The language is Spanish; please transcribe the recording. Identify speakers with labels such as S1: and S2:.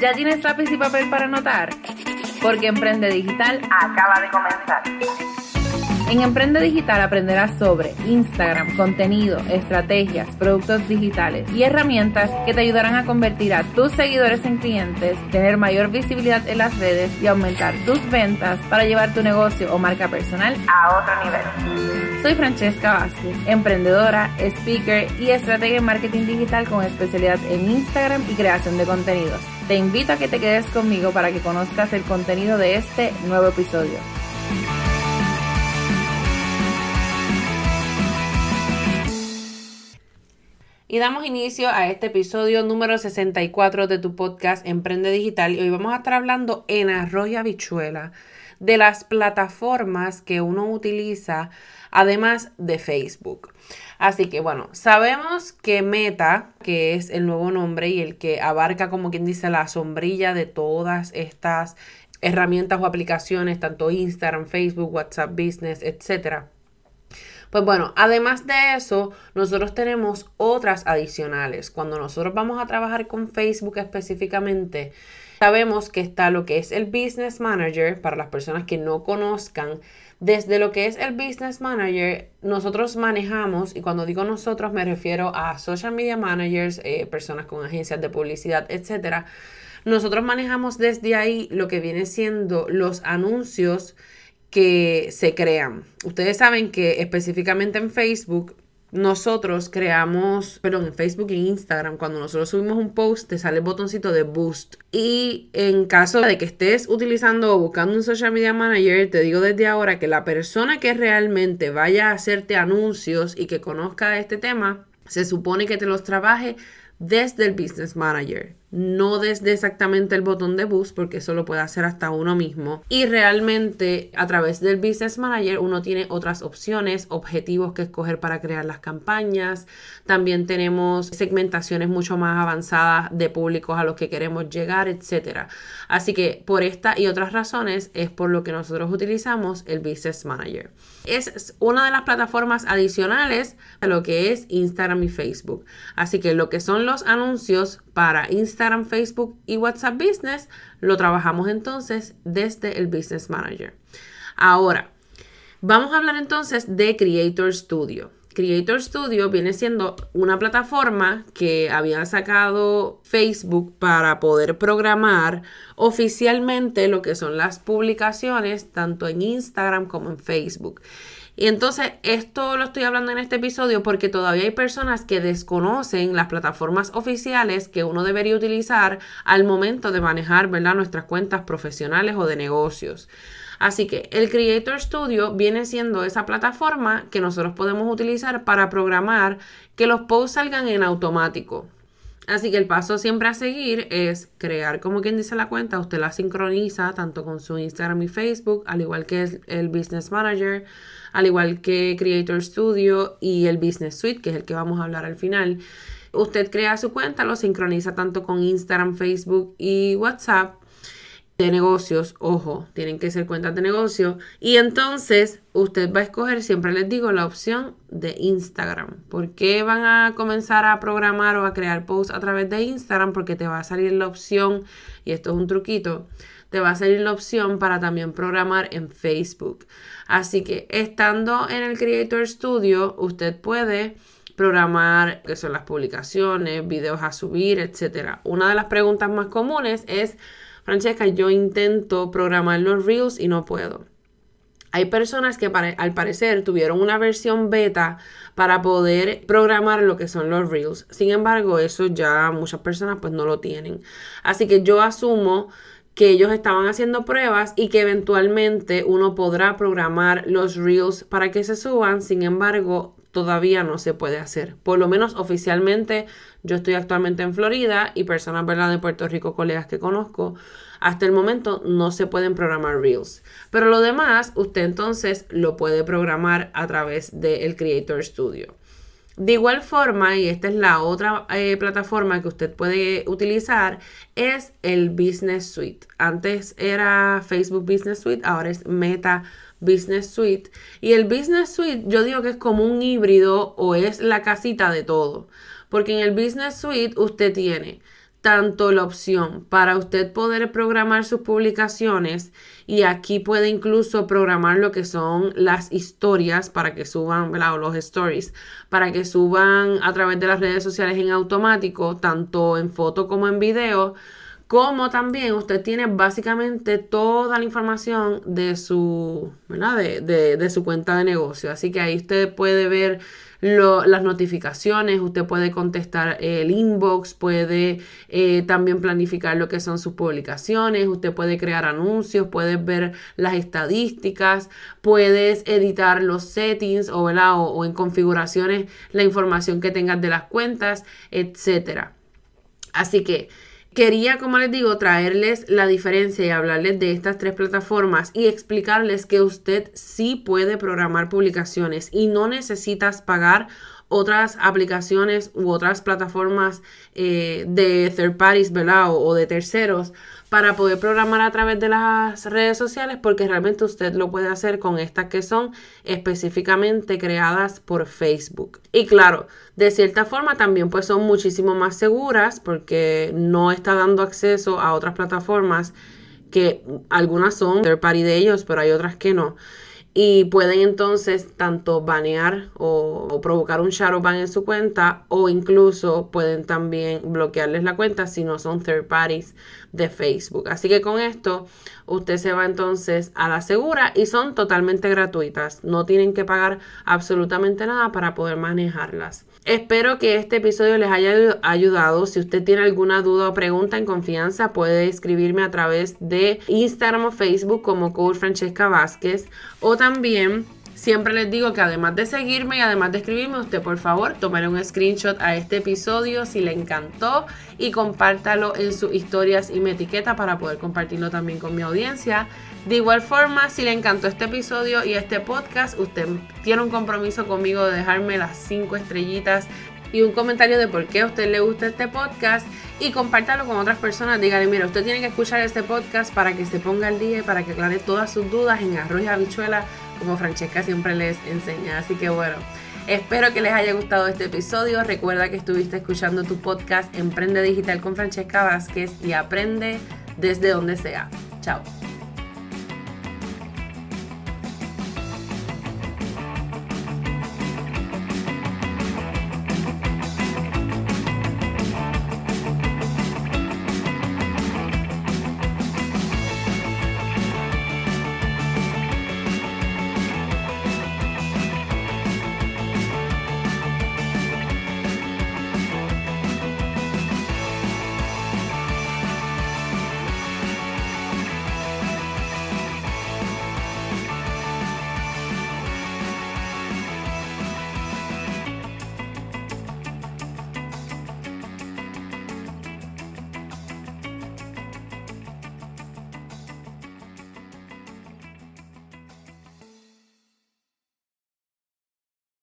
S1: ¿Ya tienes lápiz y papel para anotar? Porque Emprende Digital acaba de comenzar. En Emprende Digital aprenderás sobre Instagram, contenido, estrategias, productos digitales y herramientas que te ayudarán a convertir a tus seguidores en clientes, tener mayor visibilidad en las redes y aumentar tus ventas para llevar tu negocio o marca personal a otro nivel. Soy Francesca Vázquez, emprendedora, speaker y estratega en marketing digital con especialidad en Instagram y creación de contenidos. Te invito a que te quedes conmigo para que conozcas el contenido de este nuevo episodio. Y damos inicio a este episodio número 64 de tu podcast Emprende Digital. Y hoy vamos a estar hablando en arroz y habichuela de las plataformas que uno utiliza además de Facebook. Así que bueno, sabemos que Meta, que es el nuevo nombre y el que abarca como quien dice la sombrilla de todas estas herramientas o aplicaciones, tanto Instagram, Facebook, WhatsApp Business, etcétera pues bueno, además de eso, nosotros tenemos otras adicionales. Cuando nosotros vamos a trabajar con Facebook específicamente, sabemos que está lo que es el Business Manager, para las personas que no conozcan. Desde lo que es el Business Manager, nosotros manejamos, y cuando digo nosotros me refiero a social media managers, eh, personas con agencias de publicidad, etcétera. Nosotros manejamos desde ahí lo que viene siendo los anuncios que se crean. Ustedes saben que específicamente en Facebook nosotros creamos, perdón, en Facebook e Instagram, cuando nosotros subimos un post, te sale el botoncito de boost. Y en caso de que estés utilizando o buscando un social media manager, te digo desde ahora que la persona que realmente vaya a hacerte anuncios y que conozca este tema, se supone que te los trabaje desde el Business Manager, no desde exactamente el botón de boost, porque eso lo puede hacer hasta uno mismo. Y realmente a través del Business Manager uno tiene otras opciones, objetivos que escoger para crear las campañas. También tenemos segmentaciones mucho más avanzadas de públicos a los que queremos llegar, etc. Así que por esta y otras razones es por lo que nosotros utilizamos el Business Manager. Es una de las plataformas adicionales a lo que es Instagram y Facebook. Así que lo que son los anuncios para Instagram, Facebook y WhatsApp Business lo trabajamos entonces desde el Business Manager. Ahora, vamos a hablar entonces de Creator Studio. Creator Studio viene siendo una plataforma que había sacado Facebook para poder programar oficialmente lo que son las publicaciones tanto en Instagram como en Facebook. Y entonces esto lo estoy hablando en este episodio porque todavía hay personas que desconocen las plataformas oficiales que uno debería utilizar al momento de manejar ¿verdad? nuestras cuentas profesionales o de negocios. Así que el Creator Studio viene siendo esa plataforma que nosotros podemos utilizar para programar que los posts salgan en automático. Así que el paso siempre a seguir es crear, como quien dice la cuenta, usted la sincroniza tanto con su Instagram y Facebook, al igual que el Business Manager, al igual que Creator Studio y el Business Suite, que es el que vamos a hablar al final. Usted crea su cuenta, lo sincroniza tanto con Instagram, Facebook y WhatsApp de negocios, ojo, tienen que ser cuentas de negocio. Y entonces usted va a escoger, siempre les digo, la opción de Instagram. ¿Por qué van a comenzar a programar o a crear posts a través de Instagram? Porque te va a salir la opción, y esto es un truquito, te va a salir la opción para también programar en Facebook. Así que estando en el Creator Studio, usted puede programar qué son las publicaciones, videos a subir, etc. Una de las preguntas más comunes es Francesca, yo intento programar los Reels y no puedo. Hay personas que al parecer tuvieron una versión beta para poder programar lo que son los Reels. Sin embargo, eso ya muchas personas pues no lo tienen. Así que yo asumo que ellos estaban haciendo pruebas y que eventualmente uno podrá programar los Reels para que se suban. Sin embargo, todavía no se puede hacer. Por lo menos oficialmente yo estoy actualmente en Florida y personas ¿verdad? de Puerto Rico, colegas que conozco, hasta el momento no se pueden programar Reels. Pero lo demás, usted entonces lo puede programar a través del Creator Studio. De igual forma, y esta es la otra eh, plataforma que usted puede utilizar, es el Business Suite. Antes era Facebook Business Suite, ahora es Meta Business Suite. Y el Business Suite yo digo que es como un híbrido o es la casita de todo. Porque en el Business Suite usted tiene tanto la opción para usted poder programar sus publicaciones y aquí puede incluso programar lo que son las historias para que suban, o los stories, para que suban a través de las redes sociales en automático, tanto en foto como en video, como también usted tiene básicamente toda la información de su, De, de su cuenta de negocio. Así que ahí usted puede ver las notificaciones, usted puede contestar el inbox, puede eh, también planificar lo que son sus publicaciones, usted puede crear anuncios, puedes ver las estadísticas, puedes editar los settings o, o, o en configuraciones la información que tengas de las cuentas, etcétera. Así que Quería, como les digo, traerles la diferencia y hablarles de estas tres plataformas y explicarles que usted sí puede programar publicaciones y no necesitas pagar otras aplicaciones u otras plataformas eh, de third parties, ¿verdad? O, de terceros para poder programar a través de las redes sociales porque realmente usted lo puede hacer con estas que son específicamente creadas por Facebook. Y claro, de cierta forma también pues son muchísimo más seguras porque no está dando acceso a otras plataformas que algunas son third party de ellos, pero hay otras que no y pueden entonces tanto banear o, provocar un shadow ban en su cuenta o incluso pueden también bloquearles la cuenta si no son third parties de Facebook. Así que con esto usted se va entonces a la segura y son totalmente gratuitas. No tienen que pagar absolutamente nada para poder manejarlas. Espero que este episodio les haya ayudado. Si usted tiene alguna duda o pregunta en confianza, puede escribirme a través de Instagram o Facebook como Coach Francesca Vázquez o también Siempre les digo que además de seguirme y además de escribirme, usted por favor tome un screenshot a este episodio si le encantó y compártalo en sus historias y me etiqueta para poder compartirlo también con mi audiencia. De igual forma, si le encantó este episodio y este podcast, usted tiene un compromiso conmigo de dejarme las 5 estrellitas y un comentario de por qué a usted le gusta este podcast y compártalo con otras personas. Dígale, mira, usted tiene que escuchar este podcast para que se ponga al día y para que aclare todas sus dudas en arroz y habichuela como Francesca siempre les enseña. Así que bueno, espero que les haya gustado este episodio. Recuerda que estuviste escuchando tu podcast Emprende Digital con Francesca Vázquez y aprende desde donde sea. Chao.